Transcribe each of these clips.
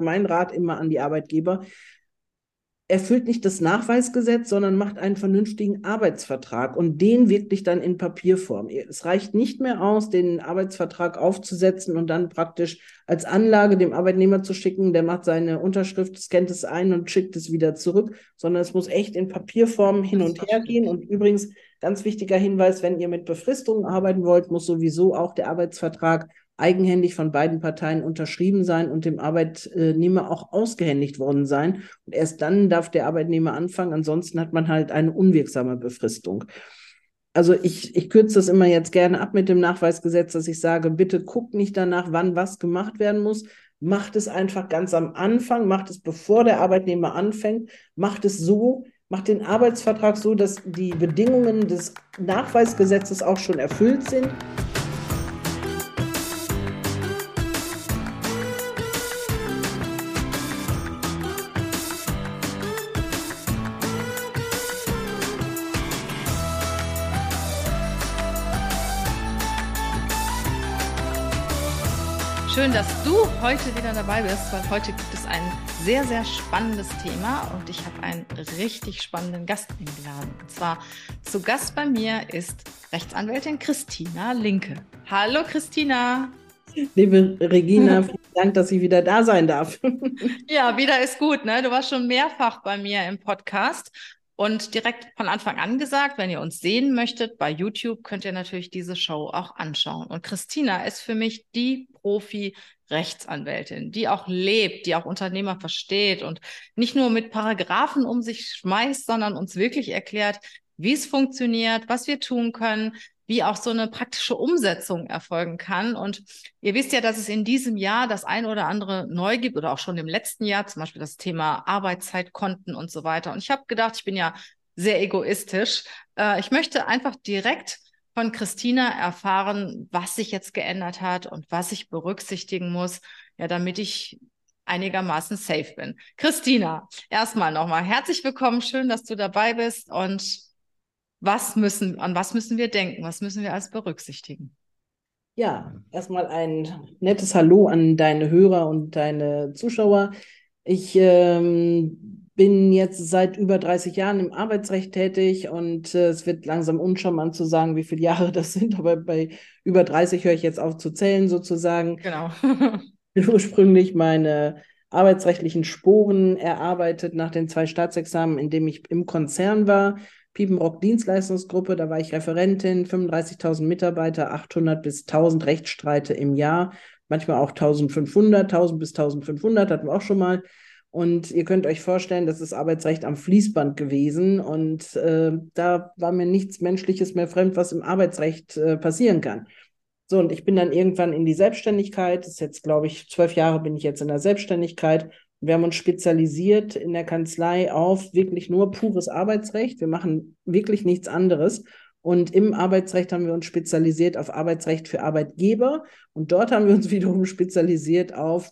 mein Rat immer an die Arbeitgeber, erfüllt nicht das Nachweisgesetz, sondern macht einen vernünftigen Arbeitsvertrag und den wirklich dann in Papierform. Es reicht nicht mehr aus, den Arbeitsvertrag aufzusetzen und dann praktisch als Anlage dem Arbeitnehmer zu schicken, der macht seine Unterschrift, scannt es ein und schickt es wieder zurück, sondern es muss echt in Papierform hin und her gehen. Und übrigens, ganz wichtiger Hinweis, wenn ihr mit Befristungen arbeiten wollt, muss sowieso auch der Arbeitsvertrag eigenhändig von beiden Parteien unterschrieben sein und dem Arbeitnehmer auch ausgehändigt worden sein. Und erst dann darf der Arbeitnehmer anfangen. Ansonsten hat man halt eine unwirksame Befristung. Also ich, ich kürze das immer jetzt gerne ab mit dem Nachweisgesetz, dass ich sage, bitte guckt nicht danach, wann was gemacht werden muss. Macht es einfach ganz am Anfang, macht es bevor der Arbeitnehmer anfängt, macht es so, macht den Arbeitsvertrag so, dass die Bedingungen des Nachweisgesetzes auch schon erfüllt sind. Schön, dass du heute wieder dabei bist, weil heute gibt es ein sehr, sehr spannendes Thema und ich habe einen richtig spannenden Gast eingeladen. Und zwar zu Gast bei mir ist Rechtsanwältin Christina Linke. Hallo Christina. Liebe Regina, vielen Dank, dass ich wieder da sein darf. ja, wieder ist gut. Ne? Du warst schon mehrfach bei mir im Podcast und direkt von Anfang an gesagt, wenn ihr uns sehen möchtet bei YouTube, könnt ihr natürlich diese Show auch anschauen. Und Christina ist für mich die Profi-Rechtsanwältin, die auch lebt, die auch Unternehmer versteht und nicht nur mit Paragraphen um sich schmeißt, sondern uns wirklich erklärt, wie es funktioniert, was wir tun können, wie auch so eine praktische Umsetzung erfolgen kann. Und ihr wisst ja, dass es in diesem Jahr das ein oder andere neu gibt oder auch schon im letzten Jahr, zum Beispiel das Thema Arbeitszeitkonten und so weiter. Und ich habe gedacht, ich bin ja sehr egoistisch. Äh, ich möchte einfach direkt von Christina erfahren, was sich jetzt geändert hat und was ich berücksichtigen muss, ja, damit ich einigermaßen safe bin. Christina, erstmal nochmal herzlich willkommen. Schön, dass du dabei bist und was müssen, an was müssen wir denken? Was müssen wir als berücksichtigen? Ja, erstmal ein nettes Hallo an deine Hörer und deine Zuschauer. Ich ähm, bin jetzt seit über 30 Jahren im Arbeitsrecht tätig und äh, es wird langsam uncharmant zu sagen, wie viele Jahre das sind, aber bei über 30 höre ich jetzt auf zu zählen sozusagen. Genau. ursprünglich meine arbeitsrechtlichen Sporen erarbeitet nach den zwei Staatsexamen, in dem ich im Konzern war Piepenbrock Dienstleistungsgruppe, da war ich Referentin, 35.000 Mitarbeiter, 800 bis 1000 Rechtsstreite im Jahr, manchmal auch 1500, 1000 bis 1500 hatten wir auch schon mal. Und ihr könnt euch vorstellen, das ist Arbeitsrecht am Fließband gewesen. Und äh, da war mir nichts Menschliches mehr fremd, was im Arbeitsrecht äh, passieren kann. So, und ich bin dann irgendwann in die Selbstständigkeit. Das ist jetzt, glaube ich, zwölf Jahre bin ich jetzt in der Selbstständigkeit wir haben uns spezialisiert in der Kanzlei auf wirklich nur pures Arbeitsrecht. Wir machen wirklich nichts anderes. Und im Arbeitsrecht haben wir uns spezialisiert auf Arbeitsrecht für Arbeitgeber. Und dort haben wir uns wiederum spezialisiert auf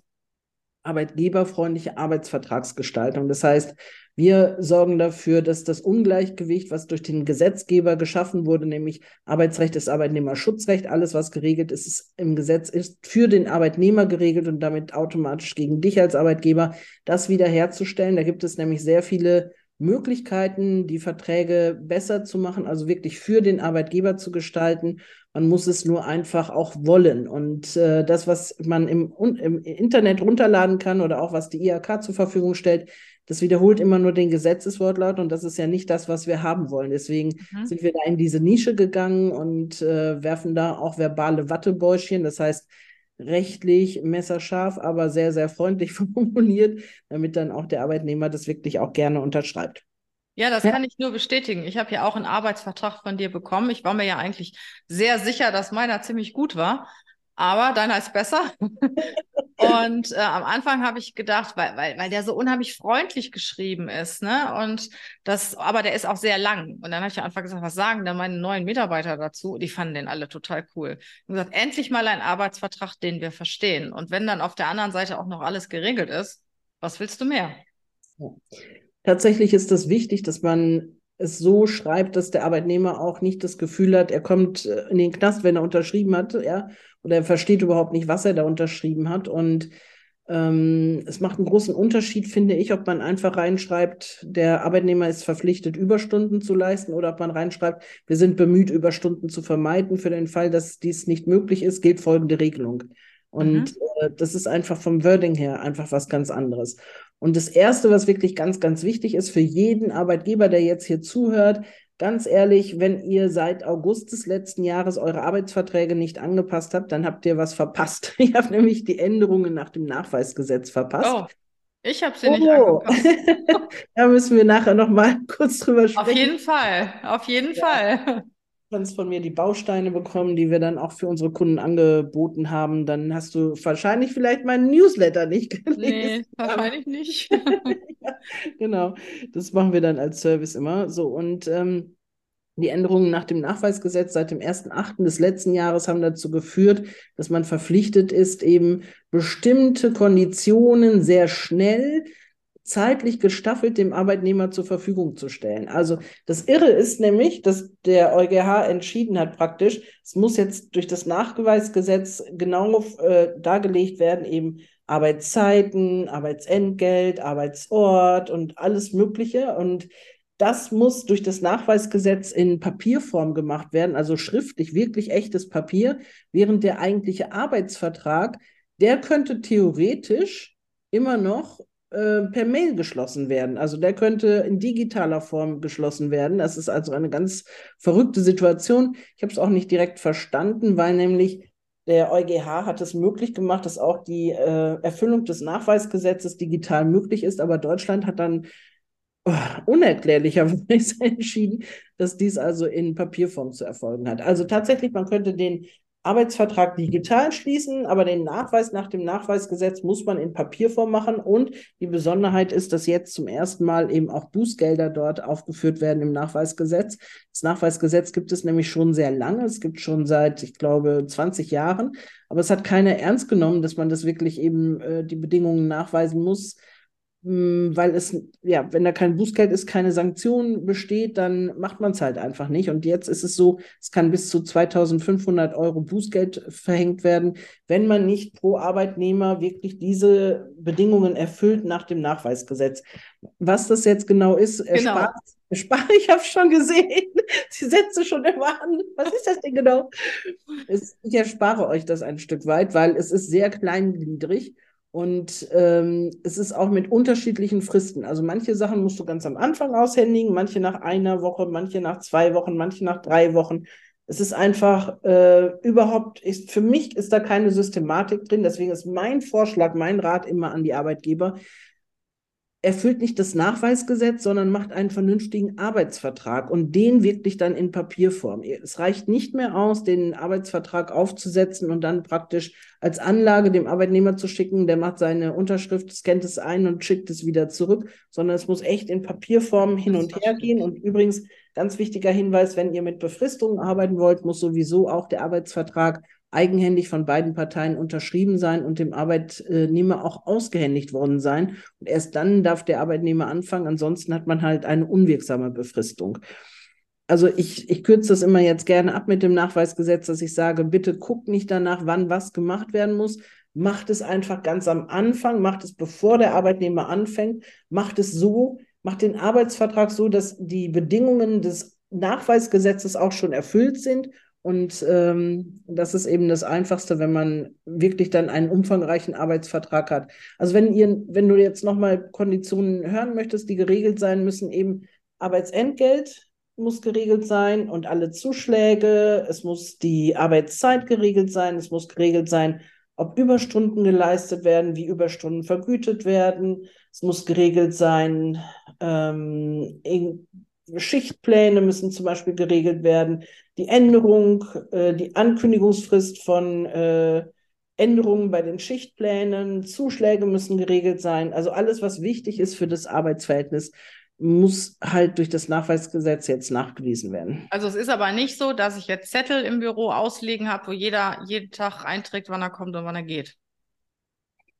arbeitgeberfreundliche Arbeitsvertragsgestaltung. Das heißt, wir sorgen dafür, dass das Ungleichgewicht, was durch den Gesetzgeber geschaffen wurde, nämlich Arbeitsrecht ist Arbeitnehmerschutzrecht, alles, was geregelt ist, ist im Gesetz ist für den Arbeitnehmer geregelt und damit automatisch gegen dich als Arbeitgeber, das wiederherzustellen. Da gibt es nämlich sehr viele Möglichkeiten, die Verträge besser zu machen, also wirklich für den Arbeitgeber zu gestalten. Man muss es nur einfach auch wollen. Und äh, das, was man im, im Internet runterladen kann oder auch was die IHK zur Verfügung stellt, das wiederholt immer nur den Gesetzeswortlaut und das ist ja nicht das, was wir haben wollen. Deswegen mhm. sind wir da in diese Nische gegangen und äh, werfen da auch verbale Wattebäuschen. Das heißt, rechtlich messerscharf, aber sehr, sehr freundlich formuliert, damit dann auch der Arbeitnehmer das wirklich auch gerne unterschreibt. Ja, das ja. kann ich nur bestätigen. Ich habe ja auch einen Arbeitsvertrag von dir bekommen. Ich war mir ja eigentlich sehr sicher, dass meiner ziemlich gut war aber deiner ist besser. und äh, am Anfang habe ich gedacht, weil, weil, weil der so unheimlich freundlich geschrieben ist, ne? Und das, aber der ist auch sehr lang. Und dann habe ich am Anfang gesagt, was sagen denn meine neuen Mitarbeiter dazu? Die fanden den alle total cool. Und gesagt, endlich mal ein Arbeitsvertrag, den wir verstehen. Und wenn dann auf der anderen Seite auch noch alles geregelt ist, was willst du mehr? Tatsächlich ist das wichtig, dass man es so schreibt, dass der Arbeitnehmer auch nicht das Gefühl hat, er kommt äh, in den Knast, wenn er unterschrieben hat, ja, oder er versteht überhaupt nicht, was er da unterschrieben hat. Und Ähm, es macht einen großen Unterschied, finde ich, ob man einfach reinschreibt, der Arbeitnehmer ist verpflichtet, Überstunden zu leisten oder ob man reinschreibt, wir sind bemüht, Überstunden zu vermeiden. Für den Fall, dass dies nicht möglich ist, gilt folgende Regelung. Und mhm. äh, das ist einfach vom Wording her einfach was ganz anderes. Und das Erste, was wirklich ganz, ganz wichtig ist für jeden Arbeitgeber, der jetzt hier zuhört, Ganz ehrlich, wenn ihr seit August des letzten Jahres eure Arbeitsverträge nicht angepasst habt, dann habt ihr was verpasst. Ihr habt nämlich die Änderungen nach dem Nachweisgesetz verpasst. Oh, ich habe sie oh. nicht angepasst. da müssen wir nachher noch mal kurz drüber sprechen. Auf jeden Fall, auf jeden ja. Fall kannst von mir die Bausteine bekommen, die wir dann auch für unsere Kunden angeboten haben. Dann hast du wahrscheinlich vielleicht meinen Newsletter nicht gelesen. Nee, wahrscheinlich nicht. ja, genau, das machen wir dann als Service immer. So, und ähm, die Änderungen nach dem Nachweisgesetz seit dem 1.8. des letzten Jahres haben dazu geführt, dass man verpflichtet ist, eben bestimmte Konditionen sehr schnell zeitlich gestaffelt dem Arbeitnehmer zur Verfügung zu stellen. Also das Irre ist nämlich, dass der EuGH entschieden hat praktisch, es muss jetzt durch das Nachweisgesetz genau äh, dargelegt werden, eben Arbeitszeiten, Arbeitsentgelt, Arbeitsort und alles Mögliche. Und das muss durch das Nachweisgesetz in Papierform gemacht werden, also schriftlich, wirklich echtes Papier, während der eigentliche Arbeitsvertrag, der könnte theoretisch immer noch äh, per Mail geschlossen werden. Also der könnte in digitaler Form geschlossen werden. Das ist also eine ganz verrückte Situation. Ich habe es auch nicht direkt verstanden, weil nämlich der EuGH hat es möglich gemacht, dass auch die äh, Erfüllung des Nachweisgesetzes digital möglich ist, aber Deutschland hat dann oh, unerklärlicherweise entschieden, dass dies also in Papierform zu erfolgen hat. Also tatsächlich, man könnte den Arbeitsvertrag digital schließen, aber den Nachweis nach dem Nachweisgesetz muss man in Papierform machen. Und die Besonderheit ist, dass jetzt zum ersten Mal eben auch Bußgelder dort aufgeführt werden im Nachweisgesetz. Das Nachweisgesetz gibt es nämlich schon sehr lange. Es gibt schon seit, ich glaube, 20 Jahren. Aber es hat keiner ernst genommen, dass man das wirklich eben äh, die Bedingungen nachweisen muss weil es, ja, wenn da kein Bußgeld ist, keine Sanktion besteht, dann macht man es halt einfach nicht. Und jetzt ist es so, es kann bis zu 2500 Euro Bußgeld verhängt werden, wenn man nicht pro Arbeitnehmer wirklich diese Bedingungen erfüllt nach dem Nachweisgesetz. Was das jetzt genau ist, genau. erspart ich habe schon gesehen. Sie setze schon immer an. Was ist das denn genau? Ich erspare euch das ein Stück weit, weil es ist sehr kleingliedrig. Und ähm, es ist auch mit unterschiedlichen Fristen. Also manche Sachen musst du ganz am Anfang aushändigen, manche nach einer Woche, manche nach zwei Wochen, manche nach drei Wochen. Es ist einfach äh, überhaupt, ist, für mich ist da keine Systematik drin. Deswegen ist mein Vorschlag, mein Rat immer an die Arbeitgeber, erfüllt nicht das Nachweisgesetz, sondern macht einen vernünftigen Arbeitsvertrag und den wirklich dann in Papierform. Es reicht nicht mehr aus, den Arbeitsvertrag aufzusetzen und dann praktisch als Anlage dem Arbeitnehmer zu schicken, der macht seine Unterschrift, scannt es ein und schickt es wieder zurück, sondern es muss echt in Papierform hin und her gehen. Und übrigens, ganz wichtiger Hinweis, wenn ihr mit Befristungen arbeiten wollt, muss sowieso auch der Arbeitsvertrag eigenhändig von beiden Parteien unterschrieben sein und dem Arbeitnehmer auch ausgehändigt worden sein. Und erst dann darf der Arbeitnehmer anfangen. Ansonsten hat man halt eine unwirksame Befristung. Also ich, ich kürze das immer jetzt gerne ab mit dem Nachweisgesetz, dass ich sage, bitte guckt nicht danach, wann was gemacht werden muss. Macht es einfach ganz am Anfang, macht es bevor der Arbeitnehmer anfängt, macht es so, macht den Arbeitsvertrag so, dass die Bedingungen des Nachweisgesetzes auch schon erfüllt sind und ähm, das ist eben das Einfachste, wenn man wirklich dann einen umfangreichen Arbeitsvertrag hat. Also wenn ihr, wenn du jetzt nochmal Konditionen hören möchtest, die geregelt sein müssen, eben Arbeitsentgelt muss geregelt sein und alle Zuschläge, es muss die Arbeitszeit geregelt sein, es muss geregelt sein, ob Überstunden geleistet werden, wie Überstunden vergütet werden, es muss geregelt sein, ähm, Schichtpläne müssen zum Beispiel geregelt werden, die Änderung, äh, die Ankündigungsfrist von äh, Änderungen bei den Schichtplänen, Zuschläge müssen geregelt sein. Also alles, was wichtig ist für das Arbeitsverhältnis, muss halt durch das Nachweisgesetz jetzt nachgewiesen werden. Also es ist aber nicht so, dass ich jetzt Zettel im Büro auslegen habe, wo jeder jeden Tag einträgt, wann er kommt und wann er geht.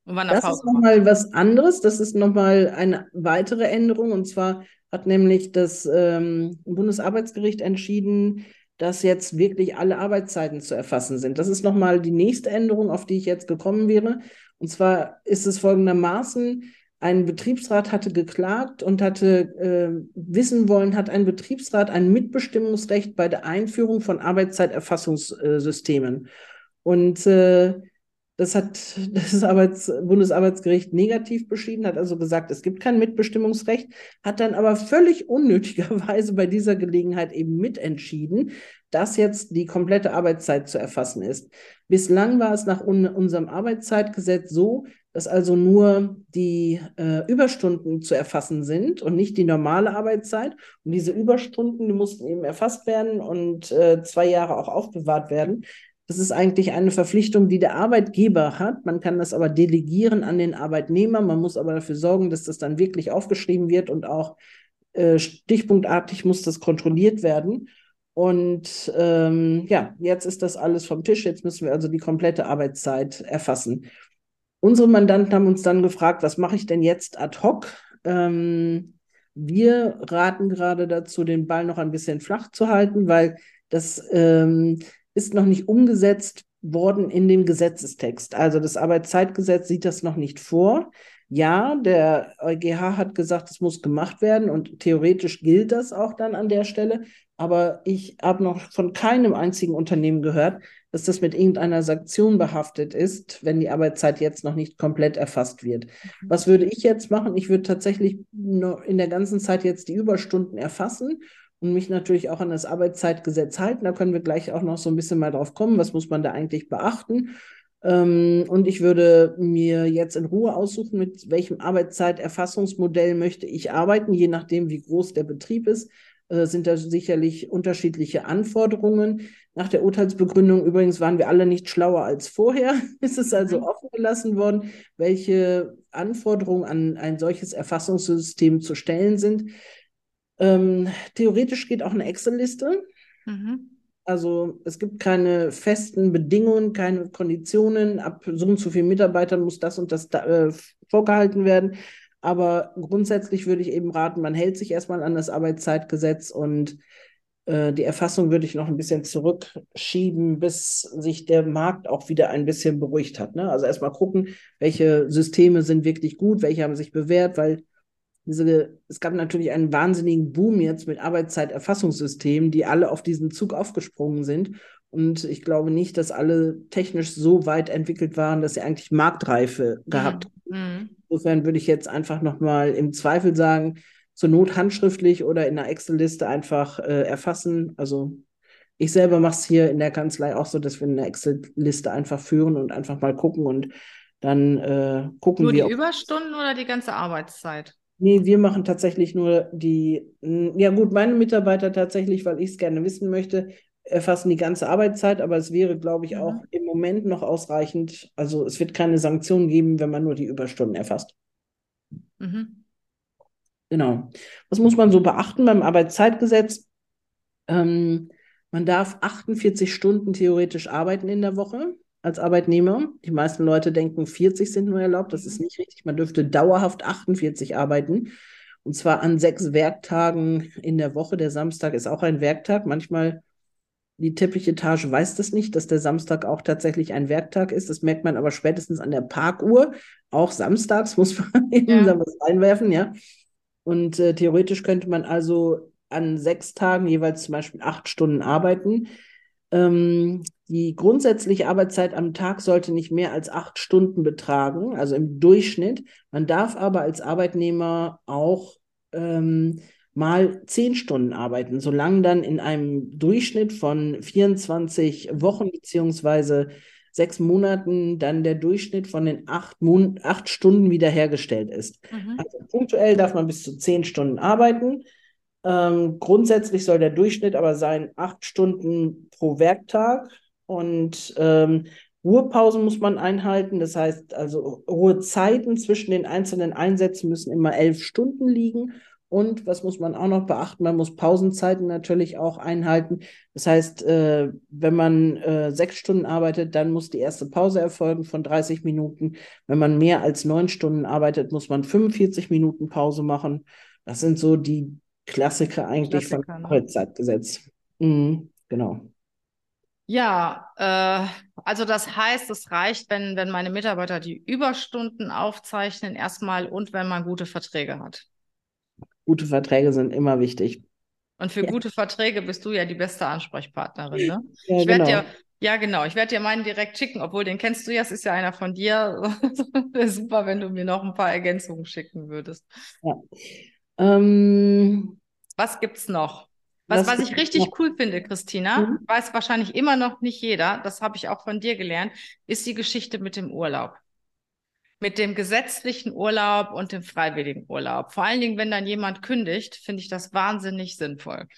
Und wann er das ist nochmal was anderes. Das ist nochmal eine weitere Änderung. Und zwar hat nämlich das ähm, Bundesarbeitsgericht entschieden, dass jetzt wirklich alle Arbeitszeiten zu erfassen sind. Das ist nochmal die nächste Änderung, auf die ich jetzt gekommen wäre. Und zwar ist es folgendermaßen, ein Betriebsrat hatte geklagt und hatte äh, wissen wollen, hat ein Betriebsrat ein Mitbestimmungsrecht bei der Einführung von Arbeitszeiterfassungssystemen. Und äh, das hat das Arbeits Bundesarbeitsgericht negativ beschieden, hat also gesagt, es gibt kein Mitbestimmungsrecht, hat dann aber völlig unnötigerweise bei dieser Gelegenheit eben mitentschieden, dass jetzt die komplette Arbeitszeit zu erfassen ist. Bislang war es nach un unserem Arbeitszeitgesetz so, dass also nur die äh, Überstunden zu erfassen sind und nicht die normale Arbeitszeit. Und diese Überstunden, die mussten eben erfasst werden und äh, zwei Jahre auch aufbewahrt werden. Das ist eigentlich eine Verpflichtung, die der Arbeitgeber hat. Man kann das aber delegieren an den Arbeitnehmer. Man muss aber dafür sorgen, dass das dann wirklich aufgeschrieben wird und auch äh, stichpunktartig muss das kontrolliert werden. Und ähm, ja, jetzt ist das alles vom Tisch. Jetzt müssen wir also die komplette Arbeitszeit erfassen. Unsere Mandanten haben uns dann gefragt, was mache ich denn jetzt ad hoc? Ähm, wir raten gerade dazu, den Ball noch ein bisschen flach zu halten, weil das ähm, ist noch nicht umgesetzt worden in dem Gesetzestext. Also das Arbeitszeitgesetz sieht das noch nicht vor. Ja, der EuGH hat gesagt, es muss gemacht werden und theoretisch gilt das auch dann an der Stelle. Aber ich habe noch von keinem einzigen Unternehmen gehört, dass das mit irgendeiner Sanktion behaftet ist, wenn die Arbeitszeit jetzt noch nicht komplett erfasst wird. Mhm. Was würde ich jetzt machen? Ich würde tatsächlich in der ganzen Zeit jetzt die Überstunden erfassen und mich natürlich auch an das Arbeitszeitgesetz halten. Da können wir gleich auch noch so ein bisschen mal drauf kommen, was muss man da eigentlich beachten. Ähm, und ich würde mir jetzt in Ruhe aussuchen, mit welchem Arbeitszeiterfassungsmodell möchte ich arbeiten, je nachdem, wie groß der Betrieb ist. Äh, sind da sicherlich unterschiedliche Anforderungen. Nach der Urteilsbegründung übrigens waren wir alle nicht schlauer als vorher. ist es also mhm. offen gelassen worden, welche Anforderungen an ein solches Erfassungssystem zu stellen sind. Ähm, theoretisch geht auch eine Excel-Liste. Mhm. Also es gibt keine festen Bedingungen, keine Konditionen. Ab so und so vielen Mitarbeitern muss das und das da, äh, vorgehalten werden. Aber grundsätzlich würde ich eben raten, man hält sich erstmal an das Arbeitszeitgesetz und äh, die Erfassung würde ich noch ein bisschen zurückschieben, bis sich der Markt auch wieder ein bisschen beruhigt hat. Ne? Also erstmal gucken, welche Systeme sind wirklich gut, welche haben sich bewährt, weil diese, es gab natürlich einen wahnsinnigen Boom jetzt mit Arbeitszeiterfassungssystemen, die alle auf diesen Zug aufgesprungen sind. Und ich glaube nicht, dass alle technisch so weit entwickelt waren, dass sie eigentlich Marktreife gehabt mhm. haben. Mhm. Insofern würde ich jetzt einfach nochmal im Zweifel sagen, zur Not handschriftlich oder in einer Excel-Liste einfach äh, erfassen. Also ich selber mache es hier in der Kanzlei auch so, dass wir eine Excel-Liste einfach führen und einfach mal gucken und dann äh, gucken Nur wir. Nur die Überstunden oder die ganze Arbeitszeit? Nee, wir machen tatsächlich nur die, ja gut, meine Mitarbeiter tatsächlich, weil ich es gerne wissen möchte, erfassen die ganze Arbeitszeit, aber es wäre, glaube ich, mhm. auch im Moment noch ausreichend. Also es wird keine Sanktionen geben, wenn man nur die Überstunden erfasst. Mhm. Genau. Was muss man so beachten beim Arbeitszeitgesetz? Ähm, man darf 48 Stunden theoretisch arbeiten in der Woche als Arbeitnehmer. Die meisten Leute denken, 40 sind nur erlaubt. Das ist mhm. nicht richtig. Man dürfte dauerhaft 48 arbeiten. Und zwar an sechs Werktagen in der Woche. Der Samstag ist auch ein Werktag. Manchmal die Teppichetage weiß das nicht, dass der Samstag auch tatsächlich ein Werktag ist. Das merkt man aber spätestens an der Parkuhr. Auch samstags muss man eben ja. was reinwerfen, ja. Und äh, theoretisch könnte man also an sechs Tagen jeweils zum Beispiel acht Stunden arbeiten. Ähm, die grundsätzliche Arbeitszeit am Tag sollte nicht mehr als acht Stunden betragen, also im Durchschnitt. Man darf aber als Arbeitnehmer auch ähm, mal zehn Stunden arbeiten, solange dann in einem Durchschnitt von 24 Wochen beziehungsweise sechs Monaten dann der Durchschnitt von den acht, Mon acht Stunden wiederhergestellt ist. Mhm. Also punktuell darf man bis zu zehn Stunden arbeiten. Ähm, grundsätzlich soll der Durchschnitt aber sein acht Stunden pro Werktag und ähm, Ruhepausen muss man einhalten. Das heißt, also Ruhezeiten zwischen den einzelnen Einsätzen müssen immer elf Stunden liegen. Und was muss man auch noch beachten? Man muss Pausenzeiten natürlich auch einhalten. Das heißt, äh, wenn man äh, sechs Stunden arbeitet, dann muss die erste Pause erfolgen von 30 Minuten. Wenn man mehr als neun Stunden arbeitet, muss man 45 Minuten Pause machen. Das sind so die Klassiker eigentlich Klassiker, Arbeitszeitgesetz. Ne? Mhm. genau. Ja, äh, also das heißt, es reicht, wenn, wenn meine Mitarbeiter die Überstunden aufzeichnen, erstmal und wenn man gute Verträge hat. Gute Verträge sind immer wichtig. Und für ja. gute Verträge bist du ja die beste Ansprechpartnerin, ne? Ja, ich werde genau. dir, ja genau, ich werde dir meinen direkt schicken, obwohl den kennst du ja, es ist ja einer von dir. Wäre super, wenn du mir noch ein paar Ergänzungen schicken würdest. Ja. Ähm, was gibt's noch? Was, was, ich richtig noch? cool finde, Christina, mhm. weiß wahrscheinlich immer noch nicht jeder, das habe ich auch von dir gelernt, ist die Geschichte mit dem Urlaub. Mit dem gesetzlichen Urlaub und dem freiwilligen Urlaub. Vor allen Dingen, wenn dann jemand kündigt, finde ich das wahnsinnig sinnvoll.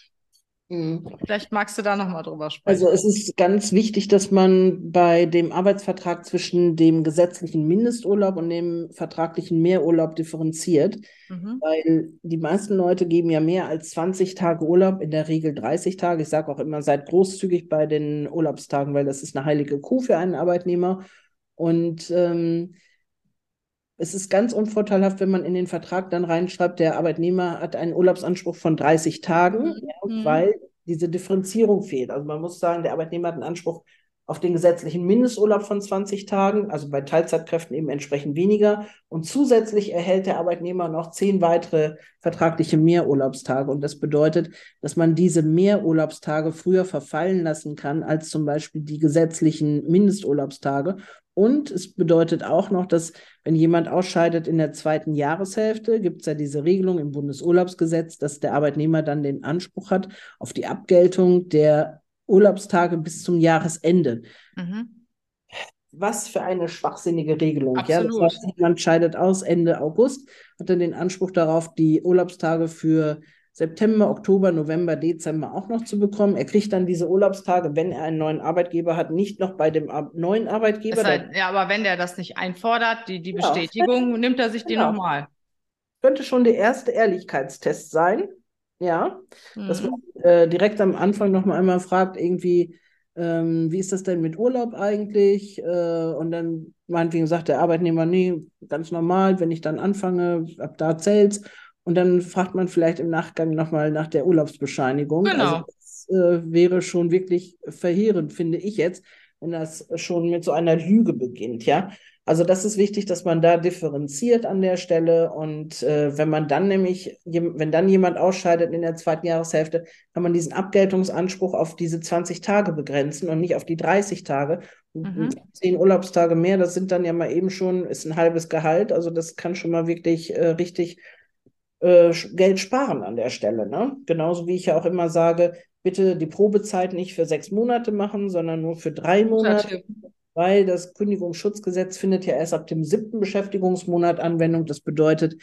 Mhm. Vielleicht magst du da nochmal drüber sprechen. Also es ist ganz wichtig, dass man bei dem Arbeitsvertrag zwischen dem gesetzlichen Mindesturlaub und dem vertraglichen Mehrurlaub differenziert, mhm. weil die meisten Leute geben ja mehr als 20 Tage Urlaub, in der Regel 30 Tage. Ich sage auch immer, seid großzügig bei den Urlaubstagen, weil das ist eine heilige Kuh für einen Arbeitnehmer. Und ähm, es ist ganz unvorteilhaft, wenn man in den Vertrag dann reinschreibt, der Arbeitnehmer hat einen Urlaubsanspruch von 30 Tagen, mhm. ja, weil diese Differenzierung fehlt. Also man muss sagen, der Arbeitnehmer hat einen Anspruch auf den gesetzlichen Mindesturlaub von 20 Tagen, also bei Teilzeitkräften eben entsprechend weniger. Und zusätzlich erhält der Arbeitnehmer noch zehn weitere vertragliche Mehrurlaubstage. Und das bedeutet, dass man diese Mehrurlaubstage früher verfallen lassen kann als zum Beispiel die gesetzlichen Mindesturlaubstage. Und es bedeutet auch noch, dass wenn jemand ausscheidet in der zweiten Jahreshälfte, gibt es ja diese Regelung im Bundesurlaubsgesetz, dass der Arbeitnehmer dann den Anspruch hat auf die Abgeltung der Urlaubstage bis zum Jahresende. Mhm. Was für eine schwachsinnige Regelung. Absolut. Ja, das heißt, jemand scheidet aus Ende August, hat dann den Anspruch darauf, die Urlaubstage für September, Oktober, November, Dezember auch noch zu bekommen. Er kriegt dann diese Urlaubstage, wenn er einen neuen Arbeitgeber hat, nicht noch bei dem Ar neuen Arbeitgeber. Heißt, ja, aber wenn der das nicht einfordert, die, die ja, Bestätigung, nimmt er sich die genau. nochmal. Könnte schon der erste Ehrlichkeitstest sein. Ja, mhm. dass man äh, direkt am Anfang noch mal einmal fragt, irgendwie, ähm, wie ist das denn mit Urlaub eigentlich? Äh, und dann meinetwegen sagt der Arbeitnehmer, nee, ganz normal, wenn ich dann anfange, ab da zählt's. Und dann fragt man vielleicht im Nachgang nochmal nach der Urlaubsbescheinigung. Genau. Also das äh, wäre schon wirklich verheerend, finde ich jetzt, wenn das schon mit so einer Lüge beginnt, ja. Also das ist wichtig, dass man da differenziert an der Stelle und äh, wenn man dann nämlich, wenn dann jemand ausscheidet in der zweiten Jahreshälfte, kann man diesen Abgeltungsanspruch auf diese 20 Tage begrenzen und nicht auf die 30 Tage. Mhm. Zehn Urlaubstage mehr, das sind dann ja mal eben schon, ist ein halbes Gehalt, also das kann schon mal wirklich äh, richtig äh, Geld sparen an der Stelle. Ne? Genauso wie ich ja auch immer sage, bitte die Probezeit nicht für sechs Monate machen, sondern nur für drei Monate. Weil das Kündigungsschutzgesetz findet ja erst ab dem siebten Beschäftigungsmonat Anwendung. Das bedeutet,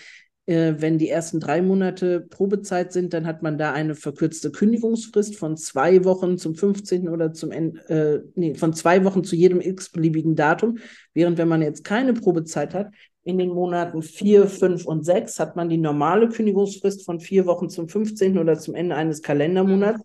äh, wenn die ersten drei Monate Probezeit sind, dann hat man da eine verkürzte Kündigungsfrist von zwei Wochen zum 15. oder zum Ende, äh, nee, von zwei Wochen zu jedem x-beliebigen Datum. Während wenn man jetzt keine Probezeit hat, in den Monaten 4, 5 und 6 hat man die normale Kündigungsfrist von vier Wochen zum 15. oder zum Ende eines Kalendermonats.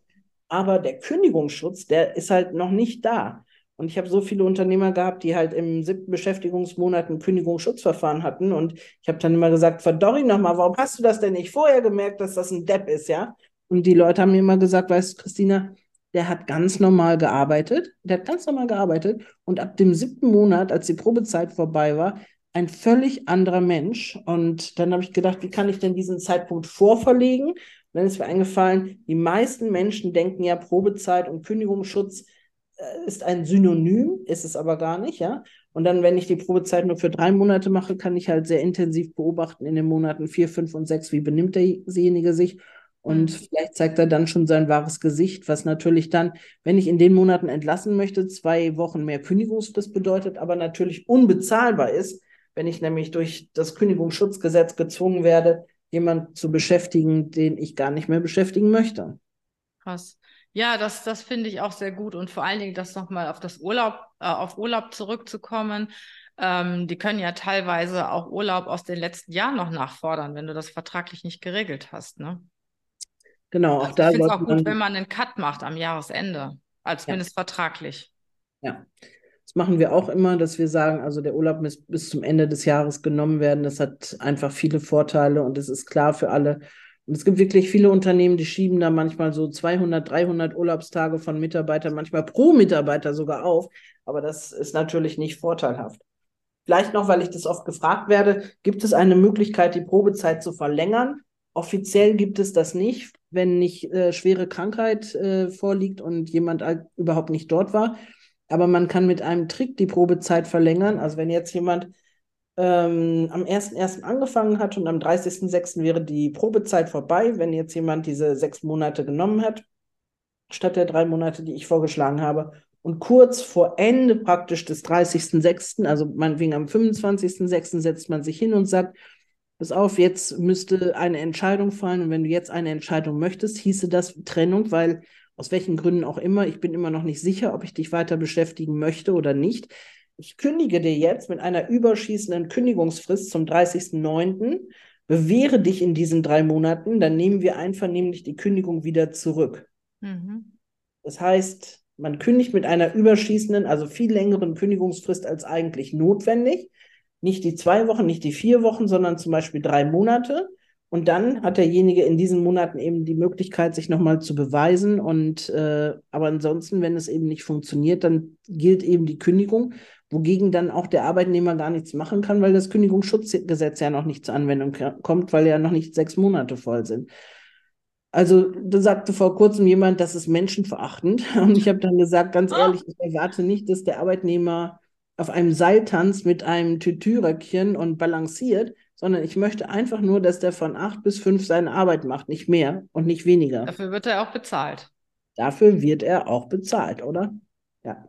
Aber der Kündigungsschutz, der ist halt noch nicht da. Und ich habe so viele Unternehmer gehabt, die halt im siebten Beschäftigungsmonat ein Kündigungsschutzverfahren hatten. Und ich habe dann immer gesagt, verdorri nochmal, warum hast du das denn nicht vorher gemerkt, dass das ein Depp ist, ja? Und die Leute haben mir immer gesagt, weißt du, Christina, der hat ganz normal gearbeitet. Der hat ganz normal gearbeitet. Und ab dem siebten Monat, als die Probezeit vorbei war, ein völlig anderer Mensch. Und dann habe ich gedacht, wie kann ich denn diesen Zeitpunkt vorverlegen? Und dann ist mir eingefallen, die meisten Menschen denken ja, Probezeit und Kündigungsschutz äh, ist ein Synonym, ist es aber gar nicht, ja. Und dann, wenn ich die Probezeit nur für drei Monate mache, kann ich halt sehr intensiv beobachten in den Monaten vier, fünf und sechs, wie benimmt derjenige sich. Und mhm. vielleicht zeigt er dann schon sein wahres Gesicht, was natürlich dann, wenn ich in den Monaten entlassen möchte, zwei Wochen mehr Kündigungsfrist bedeutet, aber natürlich unbezahlbar ist, wenn ich nämlich durch das Kündigungsschutzgesetz gezwungen werde, jemanden zu beschäftigen, den ich gar nicht mehr beschäftigen möchte. Krass. Ja, das, das finde ich auch sehr gut und vor allen Dingen das nochmal auf das Urlaub, äh, auf Urlaub zurückzukommen. Ähm, die können ja teilweise auch Urlaub aus den letzten Jahren noch nachfordern, wenn du das vertraglich nicht geregelt hast, ne? Genau, auch also da. Ich finde es auch gut, wenn man einen Cut macht am Jahresende, als ja. mindestens vertraglich. Ja. Machen wir auch immer, dass wir sagen, also der Urlaub muss bis zum Ende des Jahres genommen werden. Das hat einfach viele Vorteile und es ist klar für alle. Und es gibt wirklich viele Unternehmen, die schieben da manchmal so 200, 300 Urlaubstage von Mitarbeitern, manchmal pro Mitarbeiter sogar auf. Aber das ist natürlich nicht vorteilhaft. Vielleicht noch, weil ich das oft gefragt werde, gibt es eine Möglichkeit, die Probezeit zu verlängern? Offiziell gibt es das nicht, wenn nicht äh, schwere Krankheit äh, vorliegt und jemand überhaupt nicht dort war. Aber man kann mit einem Trick die Probezeit verlängern. Also wenn jetzt jemand ähm, am 1.1. angefangen hat und am 30.06. wäre die Probezeit vorbei, wenn jetzt jemand diese sechs Monate genommen hat, statt der drei Monate, die ich vorgeschlagen habe. Und kurz vor Ende praktisch des 30.06., also meinetwegen am 25.06. setzt man sich hin und sagt, pass auf, jetzt müsste eine Entscheidung fallen. Und wenn du jetzt eine Entscheidung möchtest, hieße das Trennung, weil aus welchen Gründen auch immer, ich bin immer noch nicht sicher, ob ich dich weiter beschäftigen möchte oder nicht ich kündige dir jetzt mit einer überschießenden Kündigungsfrist zum 30.09., bewähre dich in diesen drei Monaten, dann nehmen wir einvernehmlich die Kündigung wieder zurück. Mhm. Das heißt, man kündigt mit einer überschießenden, also viel längeren Kündigungsfrist als eigentlich notwendig. Nicht die zwei Wochen, nicht die vier Wochen, sondern zum Beispiel drei Monate. Und dann hat derjenige in diesen Monaten eben die Möglichkeit, sich nochmal zu beweisen. Und äh, aber ansonsten, wenn es eben nicht funktioniert, dann gilt eben die Kündigung wogegen dann auch der Arbeitnehmer gar nichts machen kann, weil das Kündigungsschutzgesetz ja noch nicht zur Anwendung kommt, weil ja noch nicht sechs Monate voll sind. Also da sagte vor kurzem jemand, das ist menschenverachtend. Und ich habe dann gesagt, ganz ah. ehrlich, ich erwarte nicht, dass der Arbeitnehmer auf einem Seil tanzt mit einem Tütüröckchen und balanciert, sondern ich möchte einfach nur, dass der von acht bis fünf seine Arbeit macht, nicht mehr und nicht weniger. Dafür wird er auch bezahlt. Dafür wird er auch bezahlt, oder? Ja.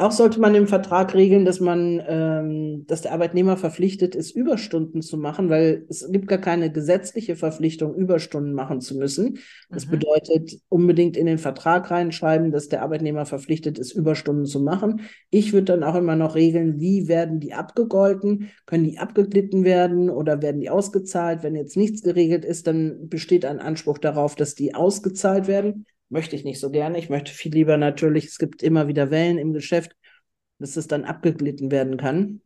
Auch sollte man im Vertrag regeln, dass man, ähm, dass der Arbeitnehmer verpflichtet ist, Überstunden zu machen, weil es gibt gar keine gesetzliche Verpflichtung, Überstunden machen zu müssen. Das mhm. bedeutet, unbedingt in den Vertrag reinschreiben, dass der Arbeitnehmer verpflichtet ist, Überstunden zu machen. Ich würde dann auch immer noch regeln, wie werden die abgegolten? Können die abgeglitten werden oder werden die ausgezahlt? Wenn jetzt nichts geregelt ist, dann besteht ein Anspruch darauf, dass die ausgezahlt werden möchte ich nicht so gerne. Ich möchte viel lieber natürlich, es gibt immer wieder Wellen im Geschäft, dass es dann abgeglitten werden kann.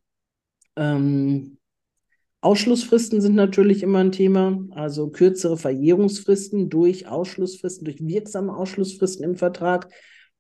Ähm, Ausschlussfristen sind natürlich immer ein Thema, also kürzere Verjährungsfristen durch Ausschlussfristen, durch wirksame Ausschlussfristen im Vertrag.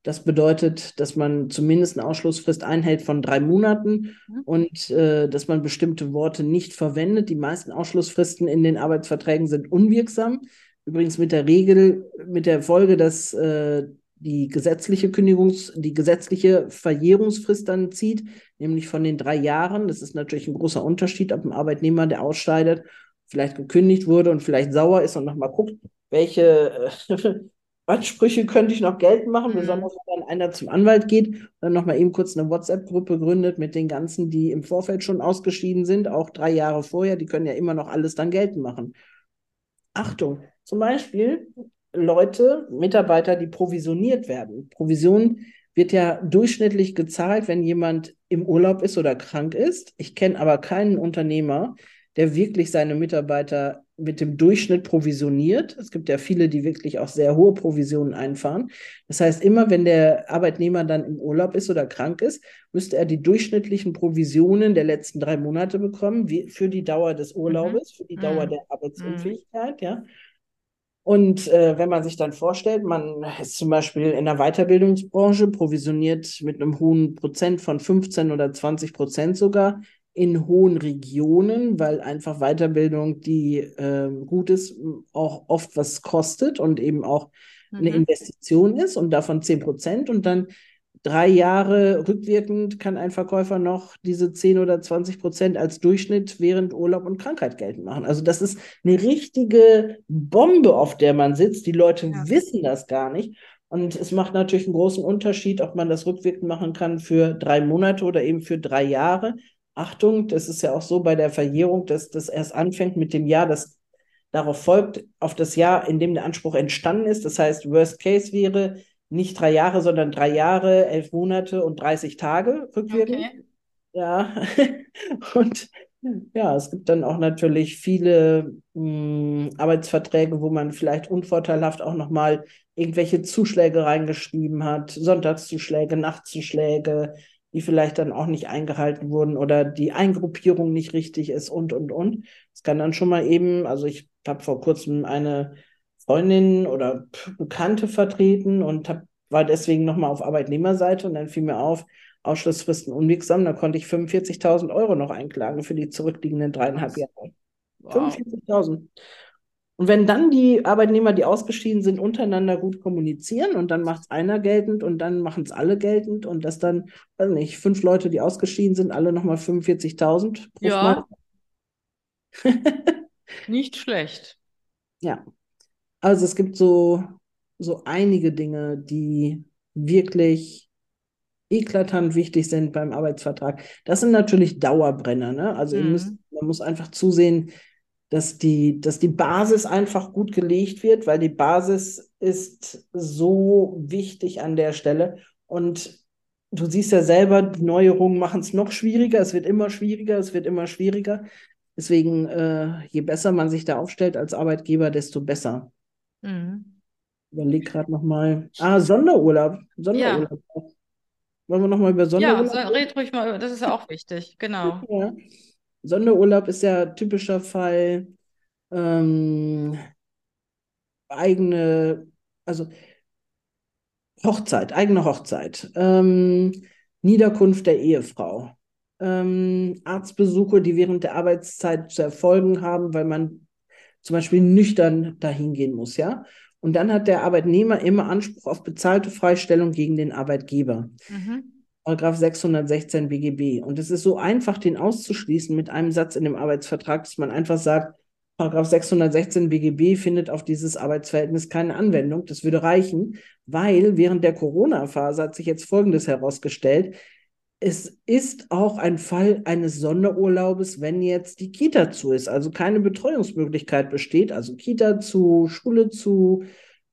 Das bedeutet, dass man zumindest eine Ausschlussfrist einhält von drei Monaten mhm. und äh, dass man bestimmte Worte nicht verwendet. Die meisten Ausschlussfristen in den Arbeitsverträgen sind unwirksam. Übrigens mit der Regel, mit der Folge, dass äh, die gesetzliche Kündigungs-, die gesetzliche Verjährungsfrist dann zieht, nämlich von den drei Jahren. Das ist natürlich ein großer Unterschied, ob ein Arbeitnehmer, der ausscheidet, vielleicht gekündigt wurde und vielleicht sauer ist und nochmal guckt, welche äh, Ansprüche könnte ich noch geltend machen, mhm. besonders wenn dann einer zum Anwalt geht und dann nochmal eben kurz eine WhatsApp-Gruppe gründet mit den ganzen, die im Vorfeld schon ausgeschieden sind, auch drei Jahre vorher, die können ja immer noch alles dann geltend machen. Achtung, zum Beispiel Leute, Mitarbeiter, die provisioniert werden. Provision wird ja durchschnittlich gezahlt, wenn jemand im Urlaub ist oder krank ist. Ich kenne aber keinen Unternehmer, der wirklich seine Mitarbeiter mit dem Durchschnitt provisioniert. Es gibt ja viele, die wirklich auch sehr hohe Provisionen einfahren. Das heißt, immer wenn der Arbeitnehmer dann im Urlaub ist oder krank ist, müsste er die durchschnittlichen Provisionen der letzten drei Monate bekommen, wie für die Dauer des Urlaubes, mhm. für die Dauer mhm. der Arbeitsunfähigkeit, ja. Und äh, wenn man sich dann vorstellt, man ist zum Beispiel in der Weiterbildungsbranche provisioniert mit einem hohen Prozent von 15 oder 20 Prozent sogar in hohen Regionen, weil einfach Weiterbildung, die äh, gut ist, auch oft was kostet und eben auch mhm. eine Investition ist und davon 10 Prozent. Und dann drei Jahre rückwirkend kann ein Verkäufer noch diese 10 oder 20 Prozent als Durchschnitt während Urlaub und Krankheit geltend machen. Also das ist eine richtige Bombe, auf der man sitzt. Die Leute ja. wissen das gar nicht. Und es macht natürlich einen großen Unterschied, ob man das rückwirkend machen kann für drei Monate oder eben für drei Jahre. Achtung, das ist ja auch so bei der Verjährung, dass das erst anfängt mit dem Jahr, das darauf folgt, auf das Jahr, in dem der Anspruch entstanden ist. Das heißt, Worst Case wäre, nicht drei Jahre, sondern drei Jahre, elf Monate und 30 Tage rückwirkend. Okay. Ja, und ja, es gibt dann auch natürlich viele mh, hm, Arbeitsverträge, wo man vielleicht unvorteilhaft auch nochmal irgendwelche Zuschläge reingeschrieben hat, Sonntagszuschläge, Nachtzuschläge, die vielleicht dann auch nicht eingehalten wurden oder die Eingruppierung nicht richtig ist und, und, und. Es kann dann schon mal eben, also ich habe vor kurzem eine Freundin oder Bekannte vertreten und hab, war deswegen nochmal auf Arbeitnehmerseite und dann fiel mir auf, Ausschlussfristen unwirksam, da konnte ich 45.000 Euro noch einklagen für die zurückliegenden dreieinhalb Jahre. Wow. 45.000. Und wenn dann die Arbeitnehmer, die ausgeschieden sind, untereinander gut kommunizieren und dann macht es einer geltend und dann machen es alle geltend und dass dann, weiß nicht, fünf Leute, die ausgeschieden sind, alle nochmal 45.000 pro Ja. Nicht schlecht. Ja. Also es gibt so, so einige Dinge, die wirklich eklatant wichtig sind beim Arbeitsvertrag. Das sind natürlich Dauerbrenner. Ne? Also mhm. müsst, man muss einfach zusehen, dass die, dass die Basis einfach gut gelegt wird, weil die Basis ist so wichtig an der Stelle. Und du siehst ja selber, die Neuerungen machen es noch schwieriger. Es wird immer schwieriger, es wird immer schwieriger. Deswegen, äh, je besser man sich da aufstellt als Arbeitgeber, desto besser. Mhm. Überleg gerade nochmal. Ah, Sonderurlaub. Sonderurlaub. Ja. Wollen wir nochmal über Sonderurlaub? Ja, red ruhig mal, das ist ja auch wichtig, genau. Ja. Sonderurlaub ist ja typischer Fall. Ähm, eigene, also Hochzeit, eigene Hochzeit, ähm, Niederkunft der Ehefrau, ähm, Arztbesuche, die während der Arbeitszeit zu erfolgen haben, weil man zum Beispiel nüchtern dahin gehen muss, ja. Und dann hat der Arbeitnehmer immer Anspruch auf bezahlte Freistellung gegen den Arbeitgeber. Mhm. Paragraph 616 BGB. Und es ist so einfach, den auszuschließen mit einem Satz in dem Arbeitsvertrag, dass man einfach sagt, Paragraph 616 BGB findet auf dieses Arbeitsverhältnis keine Anwendung. Das würde reichen, weil während der Corona-Phase hat sich jetzt Folgendes herausgestellt. Es ist auch ein Fall eines Sonderurlaubes, wenn jetzt die Kita zu ist, also keine Betreuungsmöglichkeit besteht, also Kita zu, Schule zu,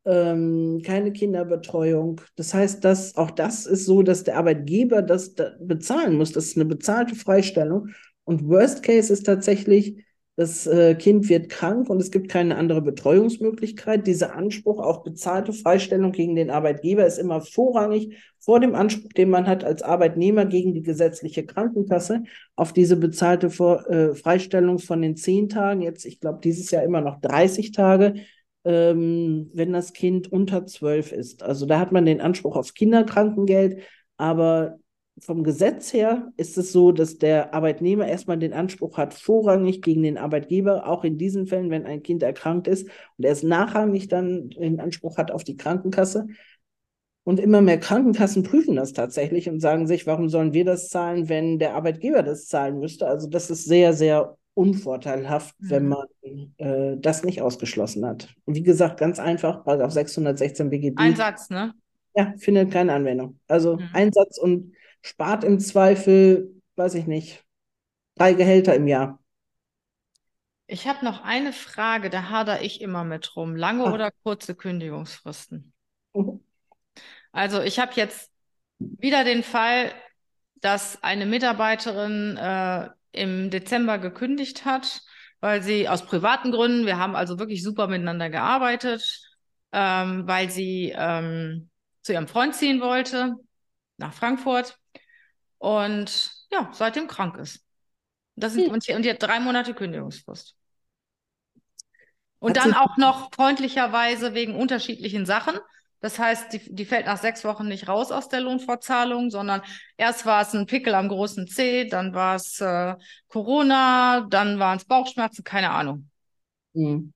ähm, keine Kinderbetreuung. Das heißt, dass auch das ist so, dass der Arbeitgeber das da bezahlen muss. Das ist eine bezahlte Freistellung. Und Worst Case ist tatsächlich, das äh, Kind wird krank und es gibt keine andere Betreuungsmöglichkeit. Dieser Anspruch auf bezahlte Freistellung gegen den Arbeitgeber ist immer vorrangig vor dem Anspruch, den man hat als Arbeitnehmer gegen die gesetzliche Krankenkasse auf diese bezahlte äh, Freistellung von den zehn Tagen. Jetzt, ich glaube, dieses Jahr immer noch 30 Tage ähm, wenn das Kind unter zwölf ist. Also da hat man den Anspruch auf Kinderkrankengeld, aber vom Gesetz her ist es so, dass der Arbeitnehmer erstmal den Anspruch hat, vorrangig gegen den Arbeitgeber, auch in diesen Fällen, wenn ein Kind erkrankt ist, und er es nachrangig dann den Anspruch hat auf die Krankenkasse. Und immer mehr Krankenkassen prüfen das tatsächlich und sagen sich, warum sollen wir das zahlen, wenn der Arbeitgeber das zahlen müsste? Also das ist sehr, sehr unvorteilhaft, mhm. wenn man äh, das nicht ausgeschlossen hat. Und wie gesagt, ganz einfach, auf 616 BGB. Ein Satz, ne? Ja, findet keine Anwendung. Also mhm. ein Satz und spart im Zweifel, weiß ich nicht, drei Gehälter im Jahr. Ich habe noch eine Frage, da hader ich immer mit rum. Lange Ach. oder kurze Kündigungsfristen? Mhm. Also ich habe jetzt wieder den Fall, dass eine Mitarbeiterin äh, im Dezember gekündigt hat, weil sie aus privaten Gründen, wir haben also wirklich super miteinander gearbeitet, ähm, weil sie ähm, zu ihrem Freund ziehen wollte, nach Frankfurt und ja, seitdem krank ist. Das sind, hm. und, die, hat drei Monate Kündigungsfrist. Und hat dann auch noch freundlicherweise wegen unterschiedlichen Sachen. Das heißt, die, die fällt nach sechs Wochen nicht raus aus der Lohnfortzahlung, sondern erst war es ein Pickel am großen C, dann war es äh, Corona, dann waren es Bauchschmerzen, keine Ahnung. Hm.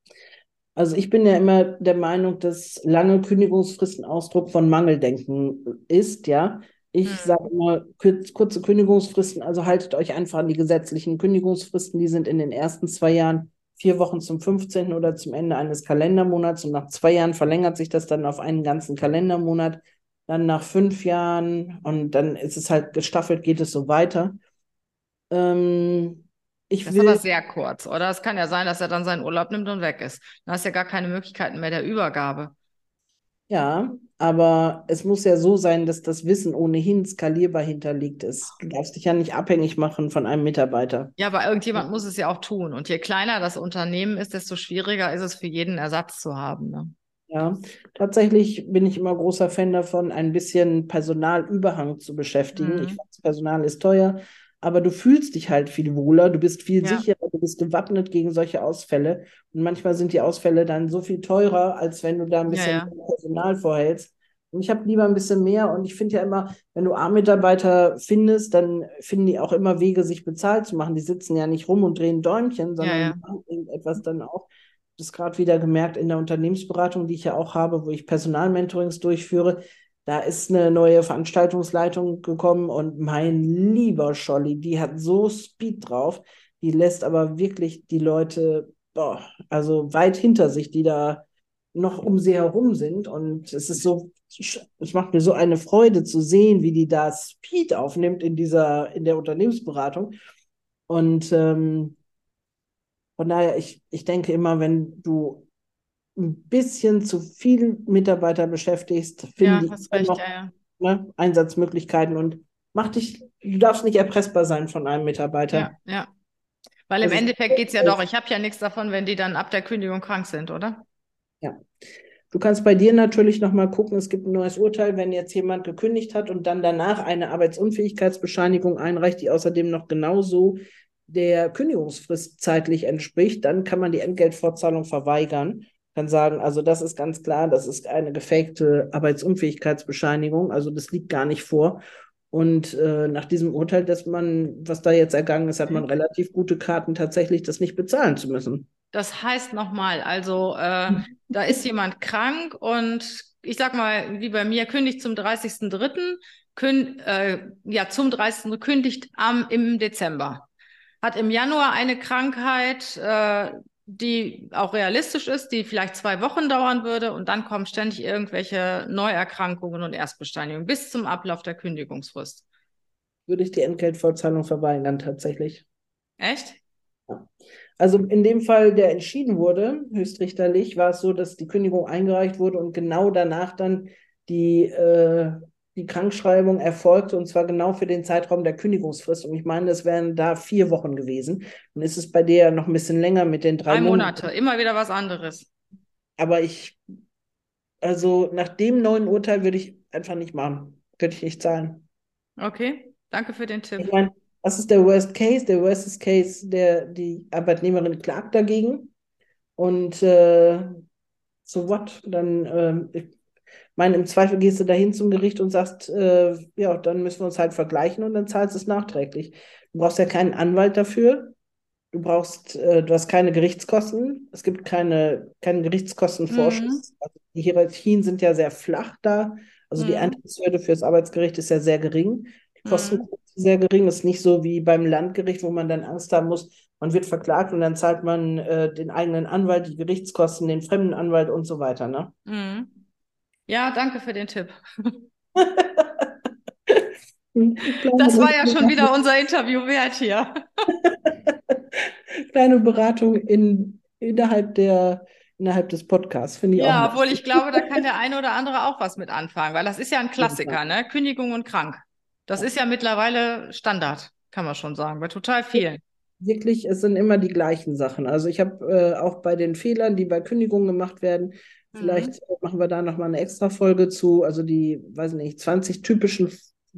Also ich bin ja immer der Meinung, dass lange Kündigungsfristen Ausdruck von Mangeldenken ist, ja. Ich hm. sage immer kurze Kündigungsfristen, also haltet euch einfach an die gesetzlichen Kündigungsfristen, die sind in den ersten zwei Jahren vier Wochen zum 15. oder zum Ende eines Kalendermonats und nach zwei Jahren verlängert sich das dann auf einen ganzen Kalendermonat, dann nach fünf Jahren und dann ist es halt gestaffelt, geht es so weiter. Ähm, ich das will, ist aber sehr kurz, oder? Es kann ja sein, dass er dann seinen Urlaub nimmt und weg ist. Dann hast du ja gar keine Möglichkeiten mehr der Übergabe. Ja, aber es muss ja so sein, dass das Wissen ohnehin skalierbar hinterlegt ist. Du darfst dich ja nicht abhängig machen von einem Mitarbeiter. Ja, aber irgendjemand muss es ja auch tun. Und je kleiner das Unternehmen ist, desto schwieriger ist es für jeden Ersatz zu haben. Ne? Ja, tatsächlich bin ich immer großer Fan davon, ein bisschen Personalüberhang zu beschäftigen. Mhm. Ich weiß, Personal ist teuer, aber du fühlst dich halt viel wohler, du bist viel Ja. sicherer, du bist gewappnet gegen solche Ausfälle. Und manchmal sind die Ausfälle dann so viel teurer, als wenn du da ein Ja, bisschen ja. mehr Personal vorhältst. Und ich habe lieber ein bisschen mehr und ich finde ja immer, wenn du A-Mitarbeiter findest, dann finden die auch immer Wege, sich bezahlt zu machen. Die sitzen ja nicht rum und drehen Däumchen, sondern ja. die machen irgendetwas dann auch. Das gerade wieder gemerkt in der Unternehmensberatung, die ich ja auch habe, wo ich Personalmentorings durchführe. Da ist eine neue Veranstaltungsleitung gekommen und mein lieber Scholli, die hat so Speed drauf. Die lässt aber wirklich die Leute, boah, also weit hinter sich, die da noch um sie herum sind. Und es ist so, es macht mir so eine Freude zu sehen, wie die da Speed aufnimmt in dieser, in der Unternehmensberatung. Und ähm, von daher, ich, ich denke immer, wenn du ein bisschen zu viel Mitarbeiter beschäftigst, Ja, finde immer recht, noch ja, ja. ne, Einsatzmöglichkeiten und mach dich, du darfst nicht erpressbar sein von einem Mitarbeiter. Ja, ja. Weil im Also, Endeffekt geht es ja äh, doch, ich habe ja nichts davon, wenn die dann ab der Kündigung krank sind, oder? Ja. Du kannst bei dir natürlich nochmal gucken, es gibt ein neues Urteil, wenn jetzt jemand gekündigt hat und dann danach eine Arbeitsunfähigkeitsbescheinigung einreicht, die außerdem noch genauso der Kündigungsfrist zeitlich entspricht, dann kann man die Entgeltfortzahlung verweigern. Kann sagen, also das ist ganz klar, das ist eine gefakte Arbeitsunfähigkeitsbescheinigung, also das liegt gar nicht vor. Und äh, nach diesem Urteil, dass man, was da jetzt ergangen ist, hat man relativ gute Karten, tatsächlich das nicht bezahlen zu müssen. Das heißt nochmal, also äh, da ist jemand krank und ich sag mal, wie bei mir, kündigt zum 30.03., kün äh, ja, zum 30. kündigt am, im Dezember. Hat im Januar eine Krankheit, äh, die auch realistisch ist, die vielleicht zwei Wochen dauern würde und dann kommen ständig irgendwelche Neuerkrankungen und Erstbescheinigungen bis zum Ablauf der Kündigungsfrist. Würde ich die Entgeltfortzahlung verweigern, tatsächlich. Echt? Also in dem Fall, der entschieden wurde, höchstrichterlich, war es so, dass die Kündigung eingereicht wurde und genau danach dann die, äh, die Krankschreibung erfolgte und zwar genau für den Zeitraum der Kündigungsfrist. Und ich meine, das wären da vier Wochen gewesen. Dann ist es bei dir noch ein bisschen länger mit den drei Drei Monaten. Monate, immer wieder was anderes. Aber ich, also nach dem neuen Urteil würde ich einfach nicht machen. Würde ich nicht zahlen. Okay, danke für den Ich Tipp. meine, was ist der Worst Case? Der Worst Case, der, die Arbeitnehmerin klagt dagegen. Und äh, so what? Dann, ich meine, im Zweifel gehst du dahin zum Gericht und sagst, äh, ja, dann müssen wir uns halt vergleichen und dann zahlst du es nachträglich. Du brauchst ja keinen Anwalt dafür. Du brauchst, äh, du hast keine Gerichtskosten. Es gibt keine, keinen Gerichtskostenvorschuss. Mhm. Also die Hierarchien sind ja sehr flach da. Also die Mhm. Eintrittshürde fürs Arbeitsgericht ist ja sehr gering. Die Kosten Mhm. sind sehr gering. Das ist nicht so wie beim Landgericht, wo man dann Angst haben muss, man wird verklagt und dann zahlt man äh, den eigenen Anwalt, die Gerichtskosten, den fremden Anwalt und so weiter. Ne? Mhm. Ja, danke für den Tipp. Das war ja schon wieder unser Interview wert hier. Kleine Beratung in, innerhalb der, innerhalb des Podcasts, finde ich auch. Ja, obwohl ich glaube, da kann der eine oder andere auch was mit anfangen, weil das ist ja ein Klassiker, ne? Kündigung und krank. Das ist ja mittlerweile Standard, kann man schon sagen, bei total vielen. Wirklich, es sind immer die gleichen Sachen. Also ich habe äh, auch bei den Fehlern, die bei Kündigungen gemacht werden. Vielleicht äh, machen wir da nochmal eine extra Folge zu, also die, weiß nicht, 20 typischen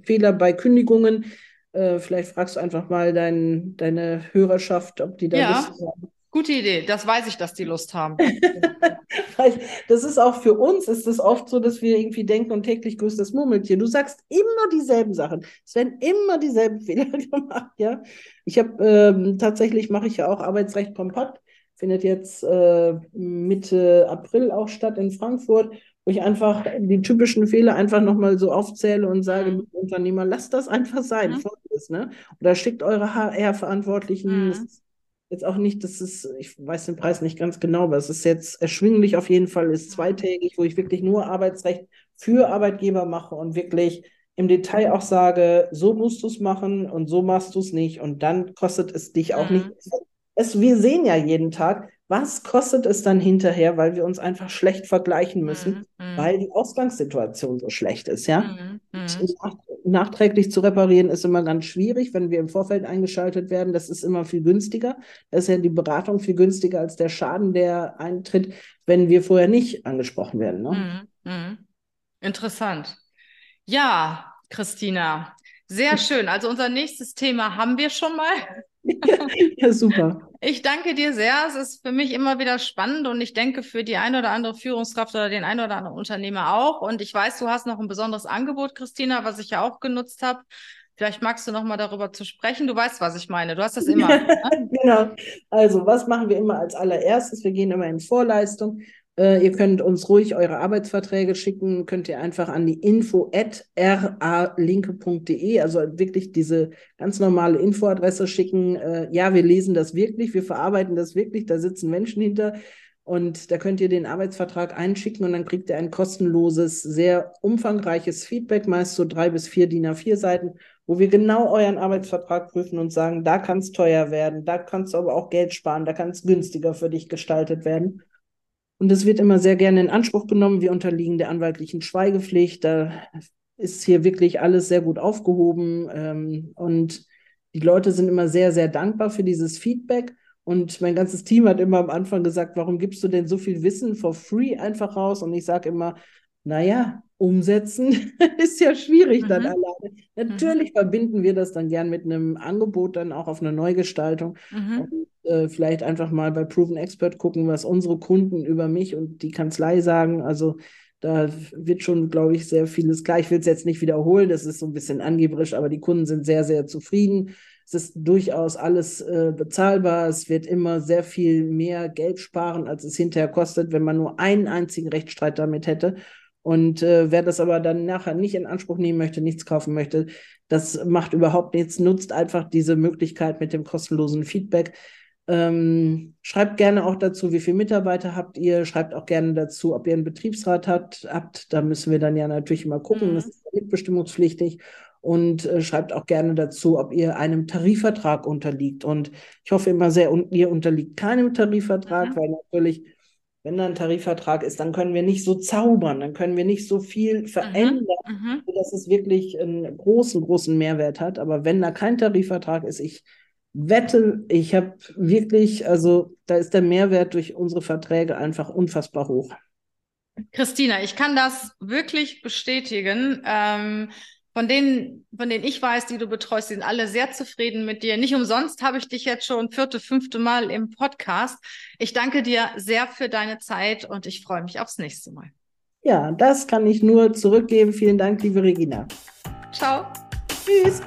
Fehler bei Kündigungen. Äh, vielleicht fragst du einfach mal dein, deine Hörerschaft, ob die da Ja. Lust haben. Gute Idee, das weiß ich, dass die Lust haben. Das ist auch für uns, ist es oft so, dass wir irgendwie denken und täglich grüßt das Murmeltier. Du sagst immer dieselben Sachen. Es werden immer dieselben Fehler gemacht, ja. Ich habe ähm, tatsächlich mache ich ja auch Arbeitsrecht kompakt, findet jetzt äh, Mitte April auch statt in Frankfurt, wo ich einfach die typischen Fehler einfach nochmal so aufzähle und sage, Mhm. Unternehmer, lasst das einfach sein, Mhm. Folgendes, ne? Oder schickt eure HR-Verantwortlichen, Mhm. ist jetzt auch nicht, das ist, ich weiß den Preis nicht ganz genau, aber es ist jetzt erschwinglich auf jeden Fall, ist zweitägig, wo ich wirklich nur Arbeitsrecht für Arbeitgeber mache und wirklich im Detail auch sage, so musst du es machen und so machst du es nicht und dann kostet es dich auch Mhm. nicht. Es, wir sehen ja jeden Tag, was kostet es dann hinterher, weil wir uns einfach schlecht vergleichen müssen, Mhm. Mhm. weil die Ausgangssituation so schlecht ist, ja. Mhm. Mhm. Nach, nachträglich zu reparieren ist immer ganz schwierig, wenn wir im Vorfeld eingeschaltet werden. Das ist immer viel günstiger. Da ist ja die Beratung viel günstiger als der Schaden, der eintritt, wenn wir vorher nicht angesprochen werden. Ne? Mhm. Mhm. Interessant. Ja, Christina, sehr schön. Also unser nächstes Thema haben wir schon mal. ja, super. Ich danke dir sehr. Es ist für mich immer wieder spannend und ich denke für die eine oder andere Führungskraft oder den einen oder anderen Unternehmer auch. Und ich weiß, du hast noch ein besonderes Angebot, Christina, was ich ja auch genutzt habe. Vielleicht magst du noch mal darüber zu sprechen. Du weißt, was ich meine. Du hast das immer. ne? Genau. Also, was machen wir immer als allererstes? Wir gehen immer in Vorleistung äh, ihr könnt uns ruhig eure Arbeitsverträge schicken, könnt ihr einfach an die info at ralinke.de, also wirklich diese ganz normale Infoadresse schicken. Äh, ja, wir lesen das wirklich, wir verarbeiten das wirklich, da sitzen Menschen hinter. Und da könnt ihr den Arbeitsvertrag einschicken und dann kriegt ihr ein kostenloses, sehr umfangreiches Feedback, meist so drei bis vier DIN A4 Seiten, wo wir genau euren Arbeitsvertrag prüfen und sagen, da kann es teuer werden, da kannst du aber auch Geld sparen, da kann es günstiger für dich gestaltet werden. Und es wird immer sehr gerne in Anspruch genommen. Wir unterliegen der anwaltlichen Schweigepflicht. Da ist hier wirklich alles sehr gut aufgehoben. Ähm, und die Leute sind immer sehr, sehr dankbar für dieses Feedback. Und mein ganzes Team hat immer am Anfang gesagt, warum gibst du denn so viel Wissen for free einfach raus? Und ich sage immer, naja, umsetzen ist ja schwierig mhm. dann alleine. Natürlich mhm. verbinden wir das dann gern mit einem Angebot dann auch auf eine Neugestaltung. Mhm. Und äh, vielleicht einfach mal bei Proven Expert gucken, was unsere Kunden über mich und die Kanzlei sagen. Also da wird schon, glaube ich, sehr vieles klar. Ich will es jetzt nicht wiederholen, das ist so ein bisschen angeberisch, aber die Kunden sind sehr, sehr zufrieden. Es ist durchaus alles äh, bezahlbar. Es wird immer sehr viel mehr Geld sparen, als es hinterher kostet, wenn man nur einen einzigen Rechtsstreit damit hätte. Und äh, wer das aber dann nachher nicht in Anspruch nehmen möchte, nichts kaufen möchte, das macht überhaupt nichts, nutzt einfach diese Möglichkeit mit dem kostenlosen Feedback. Ähm, schreibt gerne auch dazu, wie viele Mitarbeiter habt ihr. Schreibt auch gerne dazu, ob ihr einen Betriebsrat habt. habt. Da müssen wir dann ja natürlich mal gucken. Mhm. Das ist mitbestimmungspflichtig. Und äh, schreibt auch gerne dazu, ob ihr einem Tarifvertrag unterliegt. Und ich hoffe immer sehr, und ihr unterliegt keinem Tarifvertrag, mhm. weil natürlich, wenn da ein Tarifvertrag ist, dann können wir nicht so zaubern, dann können wir nicht so viel mhm. verändern, mhm. dass es wirklich einen großen, großen Mehrwert hat. Aber wenn da kein Tarifvertrag ist, ich wette, ich habe wirklich, also da ist der Mehrwert durch unsere Verträge einfach unfassbar hoch. Christina, ich kann das wirklich bestätigen. Ähm, von denen, von denen ich weiß, die du betreust, sind alle sehr zufrieden mit dir. Nicht umsonst habe ich dich jetzt schon vierte, fünfte Mal im Podcast. Ich danke dir sehr für deine Zeit und ich freue mich aufs nächste Mal. Ja, das kann ich nur zurückgeben. Vielen Dank, liebe Regina. Ciao. Tschüss.